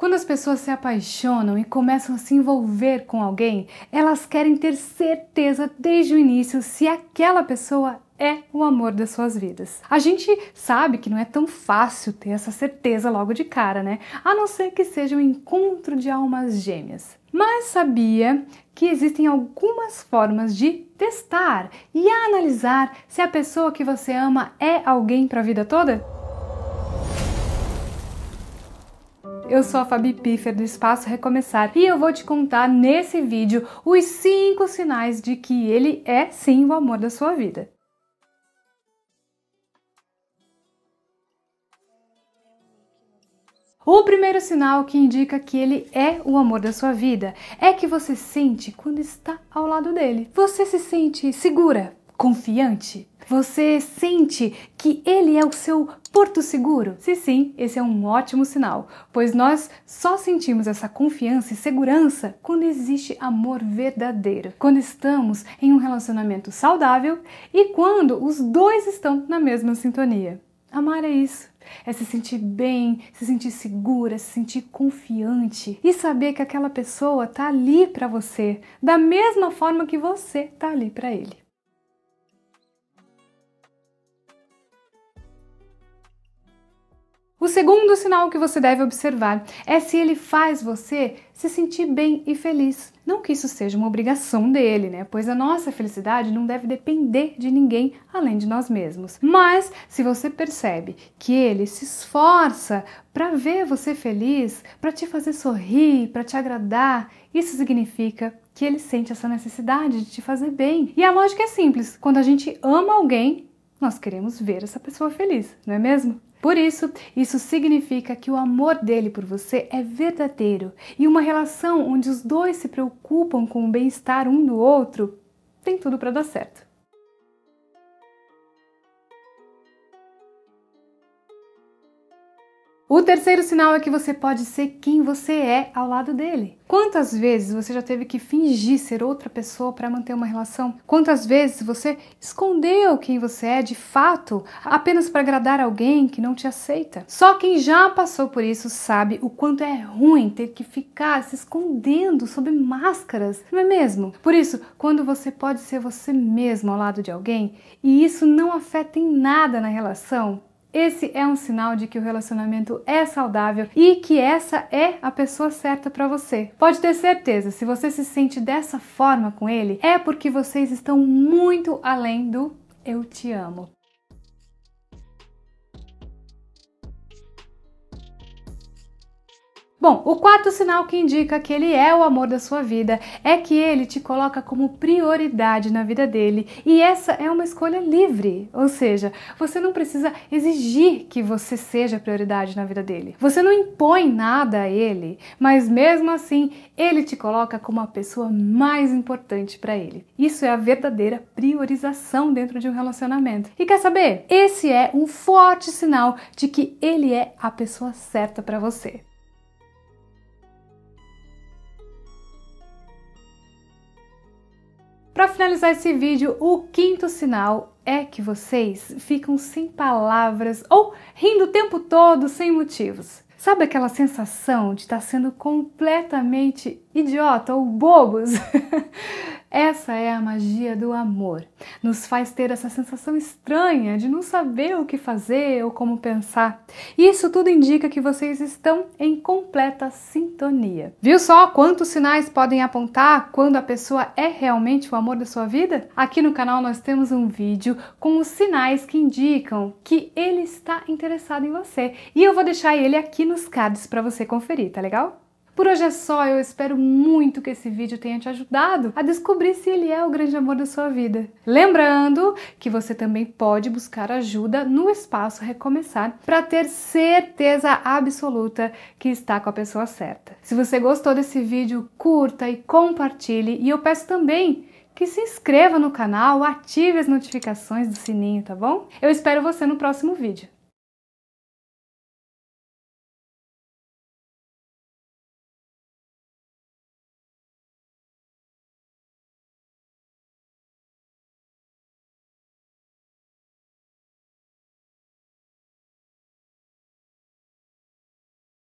Quando as pessoas se apaixonam e começam a se envolver com alguém, elas querem ter certeza desde o início se aquela pessoa é o amor das suas vidas. A gente sabe que não é tão fácil ter essa certeza logo de cara, né? A não ser que seja um encontro de almas gêmeas. Mas sabia que existem algumas formas de testar e analisar se a pessoa que você ama é alguém para a vida toda? Eu sou a Fabi Piffer do Espaço Recomeçar e eu vou te contar nesse vídeo os 5 sinais de que ele é sim o amor da sua vida. O primeiro sinal que indica que ele é o amor da sua vida é que você sente quando está ao lado dele. Você se sente segura, confiante? Você sente que ele é o seu porto seguro? Se sim, esse é um ótimo sinal, pois nós só sentimos essa confiança e segurança quando existe amor verdadeiro, quando estamos em um relacionamento saudável e quando os dois estão na mesma sintonia. Amar é isso. É se sentir bem, se sentir segura, se sentir confiante e saber que aquela pessoa tá ali para você, da mesma forma que você tá ali para ele. Segundo sinal que você deve observar é se ele faz você se sentir bem e feliz. Não que isso seja uma obrigação dele, né? Pois a nossa felicidade não deve depender de ninguém além de nós mesmos. Mas se você percebe que ele se esforça para ver você feliz, para te fazer sorrir, para te agradar, isso significa que ele sente essa necessidade de te fazer bem. E a lógica é simples: quando a gente ama alguém, nós queremos ver essa pessoa feliz, não é mesmo? Por isso, isso significa que o amor dele por você é verdadeiro e uma relação onde os dois se preocupam com o bem-estar um do outro tem tudo para dar certo. O terceiro sinal é que você pode ser quem você é ao lado dele. Quantas vezes você já teve que fingir ser outra pessoa para manter uma relação? Quantas vezes você escondeu quem você é de fato apenas para agradar alguém que não te aceita? Só quem já passou por isso sabe o quanto é ruim ter que ficar se escondendo sob máscaras, não é mesmo? Por isso, quando você pode ser você mesmo ao lado de alguém e isso não afeta em nada na relação, esse é um sinal de que o relacionamento é saudável e que essa é a pessoa certa para você. Pode ter certeza, se você se sente dessa forma com ele, é porque vocês estão muito além do eu te amo. Bom, o quarto sinal que indica que ele é o amor da sua vida é que ele te coloca como prioridade na vida dele e essa é uma escolha livre, ou seja, você não precisa exigir que você seja prioridade na vida dele. Você não impõe nada a ele, mas mesmo assim ele te coloca como a pessoa mais importante para ele. Isso é a verdadeira priorização dentro de um relacionamento. E quer saber? Esse é um forte sinal de que ele é a pessoa certa para você. Para finalizar esse vídeo, o quinto sinal é que vocês ficam sem palavras ou rindo o tempo todo sem motivos. Sabe aquela sensação de estar sendo completamente idiota ou bobos? Essa é a magia do amor. Nos faz ter essa sensação estranha de não saber o que fazer ou como pensar. Isso tudo indica que vocês estão em completa sintonia. Viu só quantos sinais podem apontar quando a pessoa é realmente o amor da sua vida? Aqui no canal nós temos um vídeo com os sinais que indicam que ele está interessado em você. E eu vou deixar ele aqui nos cards para você conferir, tá legal? Por hoje é só, eu espero muito que esse vídeo tenha te ajudado a descobrir se ele é o grande amor da sua vida. Lembrando que você também pode buscar ajuda no espaço Recomeçar para ter certeza absoluta que está com a pessoa certa. Se você gostou desse vídeo, curta e compartilhe e eu peço também que se inscreva no canal, ative as notificações do sininho, tá bom? Eu espero você no próximo vídeo.